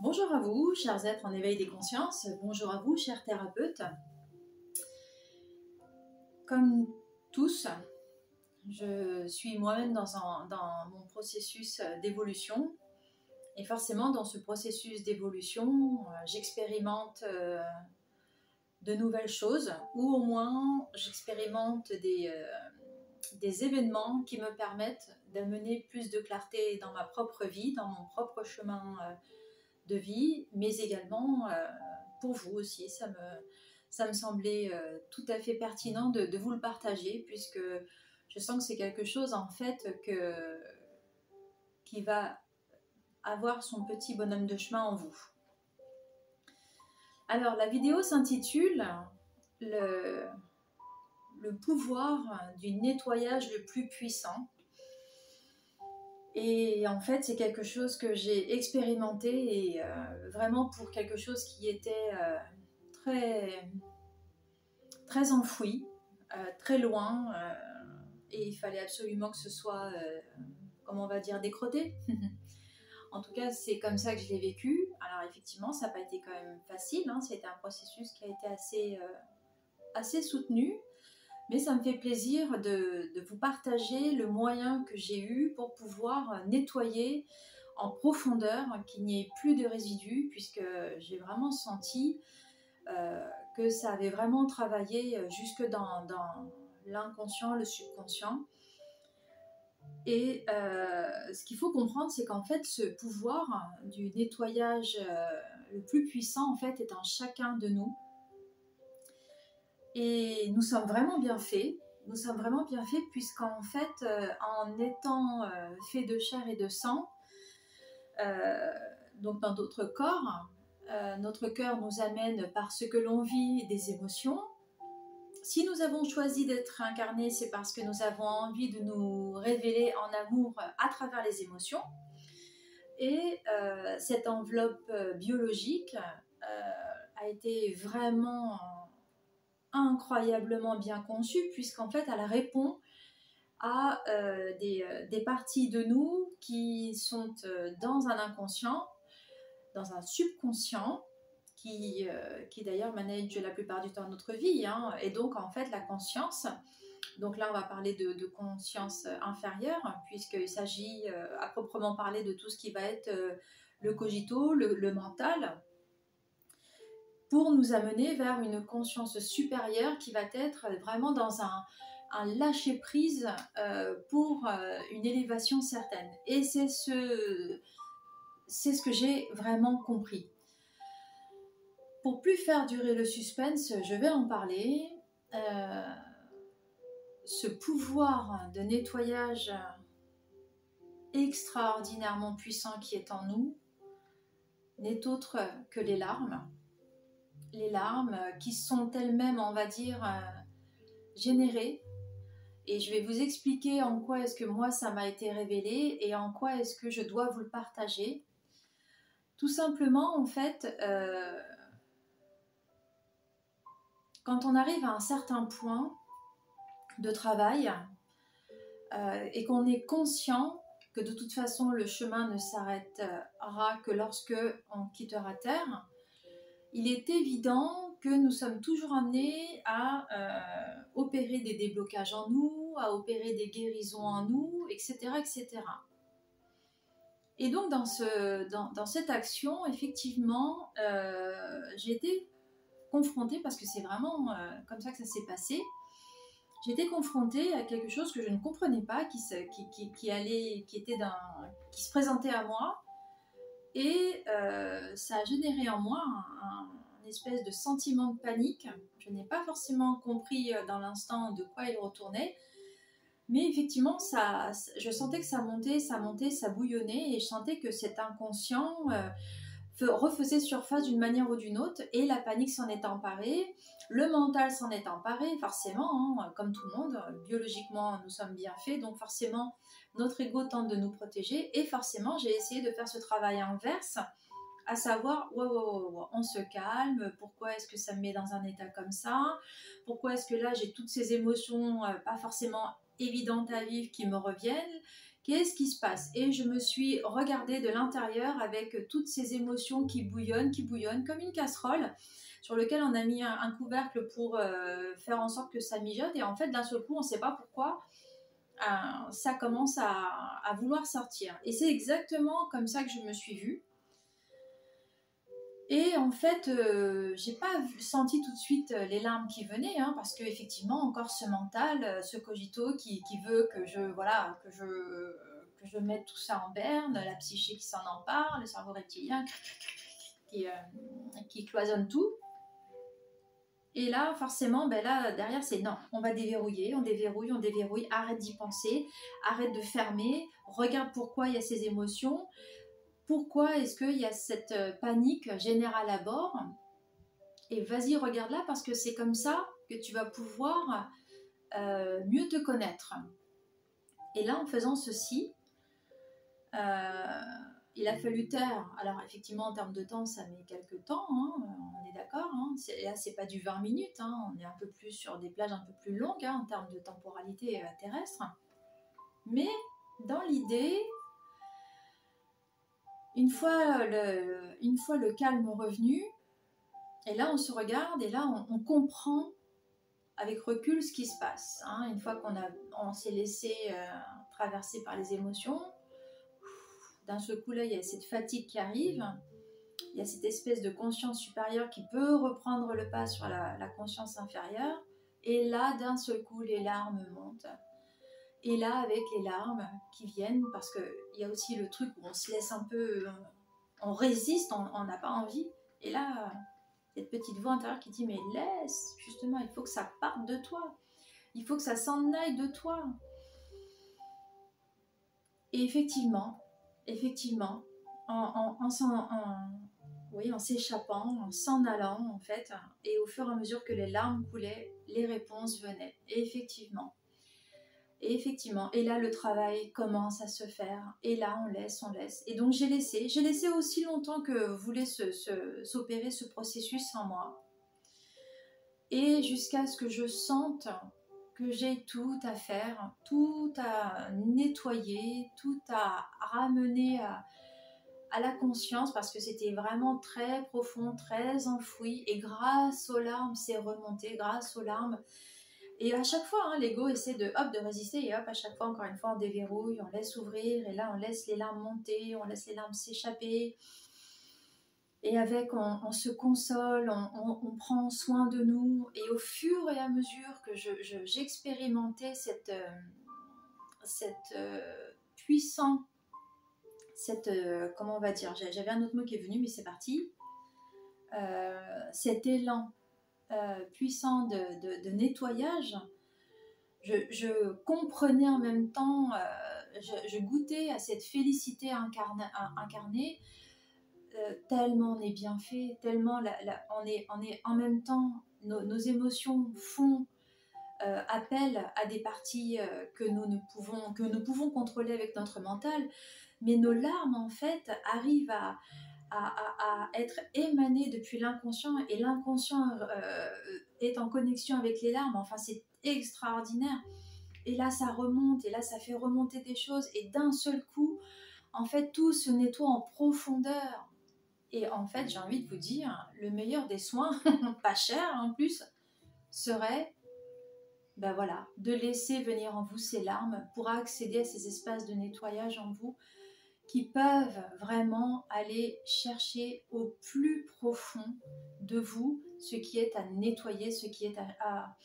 Bonjour à vous, chers êtres en éveil des consciences. Bonjour à vous, chers thérapeutes. Comme tous, je suis moi-même dans, mon processus d'évolution. Et forcément, dans ce processus d'évolution, j'expérimente euh, de nouvelles choses, ou au moins j'expérimente des, euh, des événements qui me permettent d'amener plus de clarté dans ma propre vie, dans mon propre chemin euh, de vie, mais également euh, pour vous aussi. Ça me, ça me semblait euh, tout à fait pertinent de, vous le partager, puisque je sens que c'est quelque chose en fait que, qui va avoir son petit bonhomme de chemin en vous. Alors la vidéo s'intitule le, le pouvoir du nettoyage le plus puissant. Et en fait, c'est quelque chose que j'ai expérimenté et euh, vraiment pour quelque chose qui était euh, très, très enfoui, euh, très loin. et il fallait absolument que ce soit, comment on va dire, décroté. en tout cas, c'est comme ça que je l'ai vécu. Alors effectivement, ça n'a pas été quand même facile. Hein. C'était un processus qui a été assez, assez soutenu mais ça me fait plaisir de, vous partager le moyen que j'ai eu pour pouvoir nettoyer en profondeur, qu'il n'y ait plus de résidus, puisque j'ai vraiment senti euh, que ça avait vraiment travaillé jusque dans, l'inconscient, le subconscient. Et euh, ce qu'il faut comprendre, c'est qu'en fait, ce pouvoir du nettoyage euh, le plus puissant, en fait, est en chacun de nous. Et nous sommes vraiment bien faits. Nous sommes vraiment bien faits puisqu'en fait, euh, en étant euh, faits de chair et de sang, euh, donc dans notre corps, notre cœur nous amène par ce que l'on vit des émotions. Si nous avons choisi d'être incarnés, c'est parce que nous avons envie de nous révéler en amour à travers les émotions. Et cette enveloppe biologique a été vraiment incroyablement bien conçue, puisqu'en fait, elle répond à euh, euh, des, parties de nous qui sont euh, dans un inconscient, dans un subconscient, qui, qui d'ailleurs manage la plupart du temps notre vie. Hein. et donc, en fait, la conscience, donc là, on va parler de, conscience inférieure, puisqu'il s'agit à proprement parler de tout ce qui va être le cogito, le mental, pour nous amener vers une conscience supérieure qui va être vraiment dans un, lâcher-prise euh, pour euh, une élévation certaine. Et c'est ce, c'est ce que j'ai vraiment compris. Pour plus faire durer le suspense, je vais en parler. Euh, ce pouvoir de nettoyage extraordinairement puissant qui est en nous n'est autre que les larmes les larmes euh, qui sont elles-mêmes, on va dire, euh, générées. Et je vais vous expliquer en quoi est-ce que moi ça m'a été révélé et en quoi est-ce que je dois vous le partager. Tout simplement, en fait, euh, quand on arrive à un certain point de travail et qu'on est conscient que de toute façon le chemin ne s'arrêtera que lorsque on quittera Terre, il est évident que nous sommes toujours amenés à euh, opérer des déblocages en nous, à opérer des guérisons en nous, etc. etc. Et donc dans, ce, dans, cette action, effectivement, euh, j'ai été confrontée, parce que c'est vraiment euh, comme ça que ça s'est passé, j'ai été confrontée à quelque chose que je ne comprenais pas, qui, qui, qui, allait, qui, était qui se présentait à moi, et euh, ça a généré en moi un, espèce de sentiment de panique. Je n'ai pas forcément compris euh, dans l'instant de quoi il retournait. Mais effectivement, ça, je sentais que ça montait, ça montait, ça bouillonnait, et je sentais que cet inconscient euh, refaisait surface d'une manière ou d'une autre, et la panique s'en est emparée, le mental s'en est emparé, forcément, hein, comme tout le monde, biologiquement nous sommes bien faits, donc forcément notre ego tente de nous protéger, et forcément j'ai essayé de faire ce travail inverse, à savoir, on se calme, pourquoi est-ce que ça me met dans un état comme ça, pourquoi est-ce que là j'ai toutes ces émotions euh, pas forcément évidentes à vivre qui me reviennent, Qu'est-ce qui se passe? Et je me suis regardée de l'intérieur avec toutes ces émotions qui bouillonnent, qui bouillonnent, comme une casserole sur lequel on a mis un, couvercle pour euh, faire en sorte que ça mijote. Et en fait, d'un seul coup, on ne sait pas pourquoi, euh, ça commence à, vouloir sortir. Et c'est exactement comme ça que je me suis vue. Et en fait, euh, j'ai pas senti tout de suite les larmes qui venaient, hein, parce que effectivement, encore ce mental, ce cogito qui, veut que je, voilà, que je, que je mette tout ça en berne, la psyché qui s'en empare, le cerveau reptilien qui cloisonne tout. Et là, forcément, ben là, derrière, c'est non, on va déverrouiller, on déverrouille, on déverrouille, arrête d'y penser, arrête de fermer, regarde pourquoi il y a ces émotions, pourquoi est-ce qu'il y a cette euh, panique générale à bord, et vas-y, regarde là, parce que c'est comme ça que tu vas pouvoir euh, mieux te connaître. Et là, en faisant ceci, euh, il a fallu taire. Alors effectivement, en termes de temps, ça met quelques temps, hein, on est d'accord. Hein. Là, c'est pas du 20 minutes, hein. on est un peu plus sur des plages un peu plus longues en termes de temporalité euh, terrestre. Mais dans l'idée, une fois le, une fois le calme revenu, et là on se regarde et là on, comprend avec recul ce qui se passe. Une fois qu'on on s'est laissé euh, traverser par les émotions, d'un seul coup là, il y a cette fatigue qui arrive, il y a cette espèce de conscience supérieure qui peut reprendre le pas sur la, conscience inférieure, et là, d'un seul coup, les larmes montent. Et là, avec les larmes qui viennent, parce qu'il y a aussi le truc où on se laisse un peu, on résiste, on n'a pas envie, et là, cette petite voix intérieure qui dit, mais laisse, justement, il faut que ça parte de toi, il faut que ça s'en aille de toi. Et effectivement, effectivement, en, s'échappant, en s'en allant, en fait, et au fur et à mesure que les larmes coulaient, les réponses venaient. Et effectivement, et effectivement, et là le travail commence à se faire, et là on laisse, on laisse. Et donc j'ai laissé, j'ai laissé aussi longtemps que voulait s'opérer ce processus en moi. Et jusqu'à ce que je sente j'ai tout à faire, tout à nettoyer, tout à ramener à, la conscience parce que c'était vraiment très profond, très enfoui et grâce aux larmes, c'est remonté, grâce aux larmes. Et à chaque fois, hein, l'ego essaie de, hop, de résister et hop, à chaque fois, encore une fois, on déverrouille, on laisse ouvrir et là, on laisse les larmes monter, on laisse les larmes s'échapper. Et avec, on, se console, on, prend soin de nous. Et au fur et à mesure que j'expérimentais je, cette, euh, cette euh, cette, euh, comment on va dire, j'avais un autre mot qui est venu, mais c'est parti, cet élan puissant de, de, nettoyage, je, je, comprenais en même temps, je, goûtais à cette félicité incarnée euh, tellement on est bien fait, tellement on, est, en même temps, nos, émotions font euh, appel à des parties euh, que, nous ne pouvons, contrôler avec notre mental, mais nos larmes en fait arrivent à, à, être émanées depuis l'inconscient et l'inconscient est en connexion avec les larmes. Enfin, c'est extraordinaire. Et là, ça remonte, et là, ça fait remonter des choses, et d'un seul coup, en fait, tout se nettoie en profondeur. Et en fait, j'ai envie de vous dire, le meilleur des soins, pas cher en plus, serait ben voilà, de laisser venir en vous ces larmes pour accéder à ces espaces de nettoyage en vous qui peuvent vraiment aller chercher au plus profond de vous ce qui est à nettoyer, ce qui est à,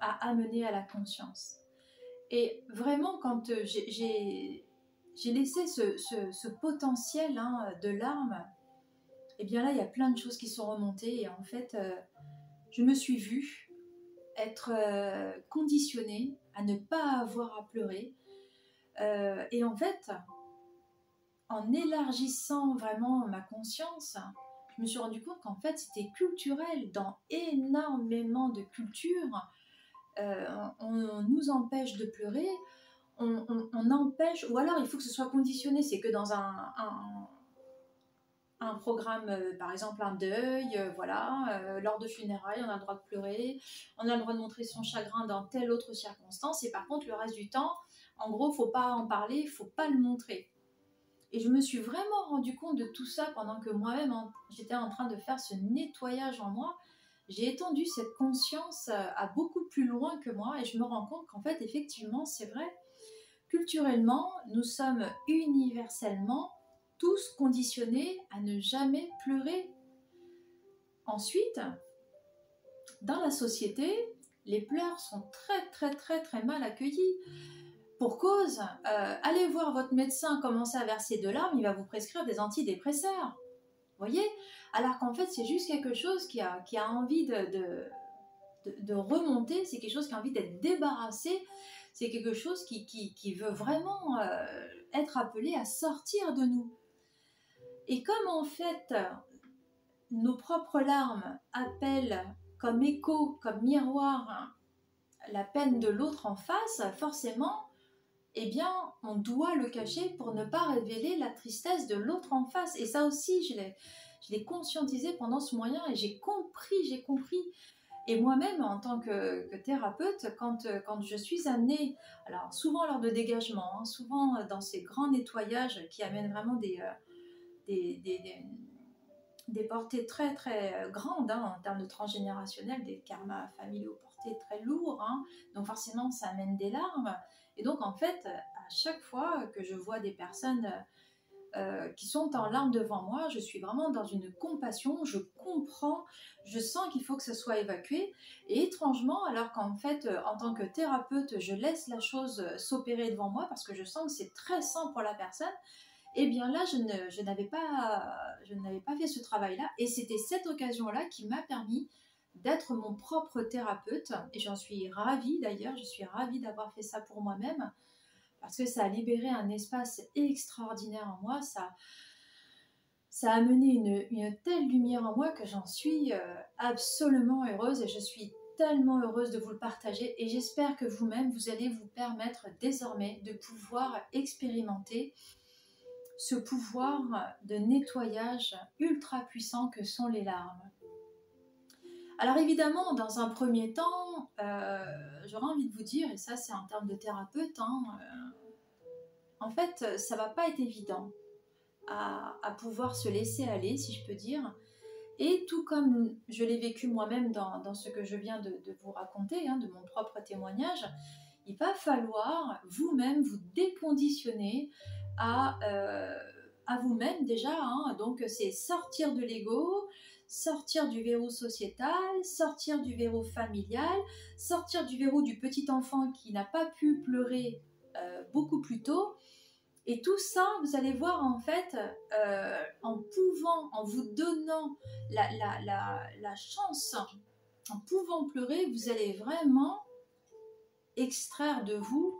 amener à la conscience. Et vraiment, quand j'ai laissé ce, potentiel hein, de larmes et eh bien là, il y a plein de choses qui sont remontées et en fait, euh, je me suis vue être euh, conditionnée à ne pas avoir à pleurer. Euh, et en fait, en élargissant vraiment ma conscience, je me suis rendu compte qu'en fait, c'était culturel. Dans énormément de cultures, on, nous empêche de pleurer, on, empêche, ou alors il faut que ce soit conditionné, c'est que dans un un programme, euh, par exemple un deuil, euh, voilà, euh, lors de funérailles, on a le droit de pleurer, on a le droit de montrer son chagrin dans telle autre circonstance, et par contre le reste du temps, En gros, faut pas en parler, faut pas le montrer. Et je me suis vraiment rendu compte de tout ça pendant que moi-même j'étais en train de faire ce nettoyage en moi. J'ai étendu cette conscience à beaucoup plus loin que moi et je me rends compte qu'en fait, effectivement, c'est vrai. Culturellement, nous sommes universellement tous conditionnés à ne jamais pleurer. Ensuite, dans la société, les pleurs sont très très très très mal accueillis. Pour cause, euh, allez voir votre médecin commencer à verser de larmes, il va vous prescrire des antidépresseurs. Voyez? Alors qu'en fait, c'est juste quelque chose qui a, qui a envie de, remonter, c'est quelque chose qui a envie d'être débarrassé, c'est quelque chose qui, qui, veut vraiment euh, être appelé à sortir de nous. Et comme en fait, nos propres larmes appellent comme écho, comme miroir, la peine de l'autre en face, forcément, eh bien, on doit le cacher pour ne pas révéler la tristesse de l'autre en face. Et ça aussi, je l'ai, je l'ai conscientisé pendant ce moyen et j'ai compris, j'ai compris. Et moi-même, en tant que, thérapeute, quand, je suis amenée, alors souvent lors de dégagement, hein, souvent dans ces grands nettoyages qui amènent vraiment des, euh, des, des, portées très très grandes hein, en termes de transgénérationnel, des karmas familiaux portés très lourds, hein, donc forcément ça amène des larmes. Et donc, en fait, à chaque fois que je vois des personnes euh, qui sont en larmes devant moi, je suis vraiment dans une compassion, je comprends, je sens qu'il faut que ça soit évacué. Et étrangement, alors qu'en fait, en tant que thérapeute, je laisse la chose s'opérer devant moi parce que je sens que c'est très sain pour la personne, eh bien là, je, n'avais pas, fait ce travail-là. Et c'était cette occasion-là qui m'a permis d'être mon propre thérapeute. Et j'en suis ravie d'ailleurs, je suis ravie d'avoir fait ça pour moi-même, parce que ça a libéré un espace extraordinaire en moi, ça, a amené une, une telle lumière en moi que j'en suis euh, absolument heureuse. Et je suis tellement heureuse de vous le partager. Et j'espère que vous-même, vous allez vous permettre désormais de pouvoir expérimenter ce pouvoir de nettoyage ultra puissant que sont les larmes. Alors évidemment, dans un premier temps, euh, j'aurais envie de vous dire, et ça c'est en termes de thérapeute, hein, euh, en fait, ça va pas être évident à, pouvoir se laisser aller, si je peux dire. Et tout comme je l'ai vécu moi-même dans, ce que je viens de, vous raconter, hein, de mon propre témoignage, il va falloir vous-même vous déconditionner à, euh, à vous-même déjà. Hein. donc c'est sortir de l'ego, sortir du verrou sociétal, sortir du verrou familial, sortir du verrou du petit enfant qui n'a pas pu pleurer euh, beaucoup plus tôt. Et tout ça, vous allez voir en fait, euh, en pouvant, en vous donnant la, chance, en pouvant pleurer, vous allez vraiment extraire de vous,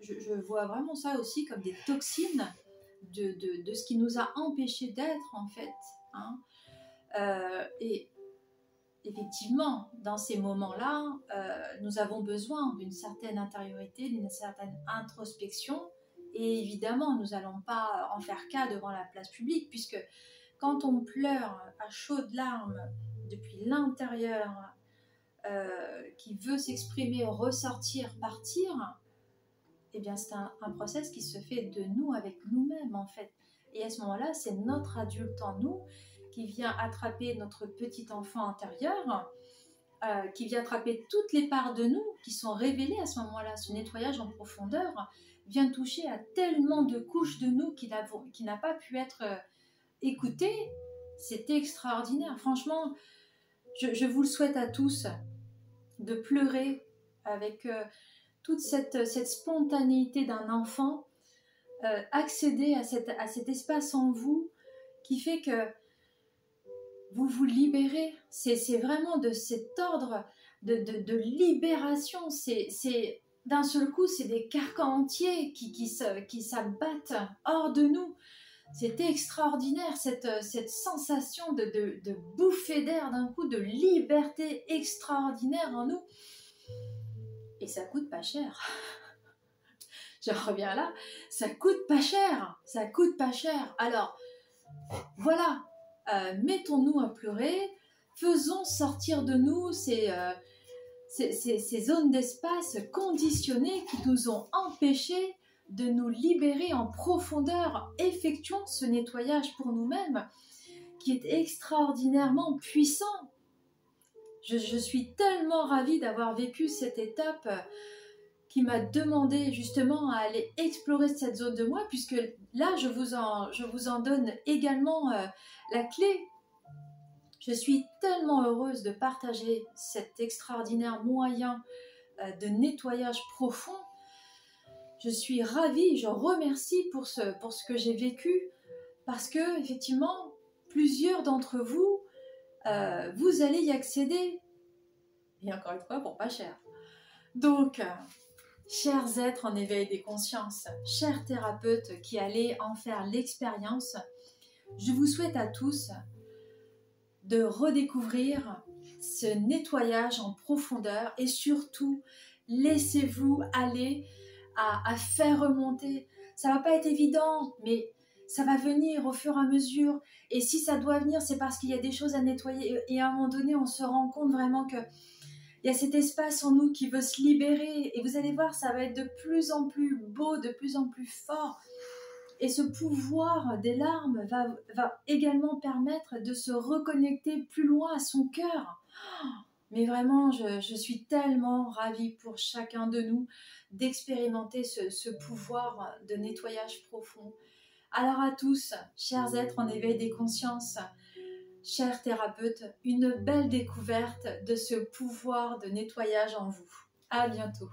je, vois vraiment ça aussi comme des toxines de, de, de ce qui nous a empêchés d'être en fait. Hein. Euh, et effectivement, dans ces moments-là, euh, nous avons besoin d'une certaine intériorité, d'une certaine introspection. Et évidemment, nous n'allons pas en faire cas devant la place publique, puisque quand on pleure à chaudes larmes depuis l'intérieur, euh, qui veut s'exprimer, ressortir, partir, eh bien c'est un, un process qui se fait de nous avec nous-mêmes en fait. Et à ce moment-là, c'est notre adulte en nous qui vient attraper notre petit enfant intérieur, euh, qui vient attraper toutes les parts de nous qui sont révélées à ce moment-là. Ce nettoyage en profondeur vient toucher à tellement de couches de nous qui n'a pas pu être euh, écoutées. C'était extraordinaire. Franchement, je, vous le souhaite à tous de pleurer avec euh, toute cette, spontanéité d'un enfant euh, accéder à, cet espace en vous qui fait que vous vous libérez. C'est vraiment de cet ordre de, libération. C'est d'un seul coup, c'est des carcans entiers qui, s'abattent hors de nous. C'était extraordinaire, cette, sensation de, bouffer d'air d'un coup, de liberté extraordinaire en nous. Et ça coûte pas cher. je reviens là, ça coûte pas cher, ça coûte pas cher. Alors, voilà, euh, mettons-nous à pleurer, faisons sortir de nous ces, euh, ces, zones d'espace conditionnées qui nous ont empêchés de nous libérer en profondeur. Effectuons ce nettoyage pour nous-mêmes qui est extraordinairement puissant. Je, suis tellement ravie d'avoir vécu cette étape qui m'a demandé justement à aller explorer cette zone de moi, puisque là, je vous en, je vous en donne également euh, la clé. Je suis tellement heureuse de partager cet extraordinaire moyen euh, de nettoyage profond. Je suis ravie, je remercie pour ce, pour ce que j'ai vécu, parce que effectivement, plusieurs d'entre vous, euh, vous allez y accéder. Et encore une fois, pour pas cher. Donc, chers êtres en éveil des consciences, chers thérapeutes qui allez en faire l'expérience, je vous souhaite à tous de redécouvrir ce nettoyage en profondeur et surtout laissez-vous aller à, faire remonter. Ça va pas être évident, mais ça va venir au fur et à mesure. Et si ça doit venir, c'est parce qu'il y a des choses à nettoyer. Et à un moment donné, on se rend compte vraiment que il y a cet espace en nous qui veut se libérer et vous allez voir, ça va être de plus en plus beau, de plus en plus fort. Et ce pouvoir des larmes va, également permettre de se reconnecter plus loin à son cœur. Mais vraiment, je, suis tellement ravie pour chacun de nous d'expérimenter ce pouvoir de nettoyage profond. Alors à tous, chers êtres en éveil des consciences, Cher thérapeute, une belle découverte de ce pouvoir de nettoyage en vous. À bientôt.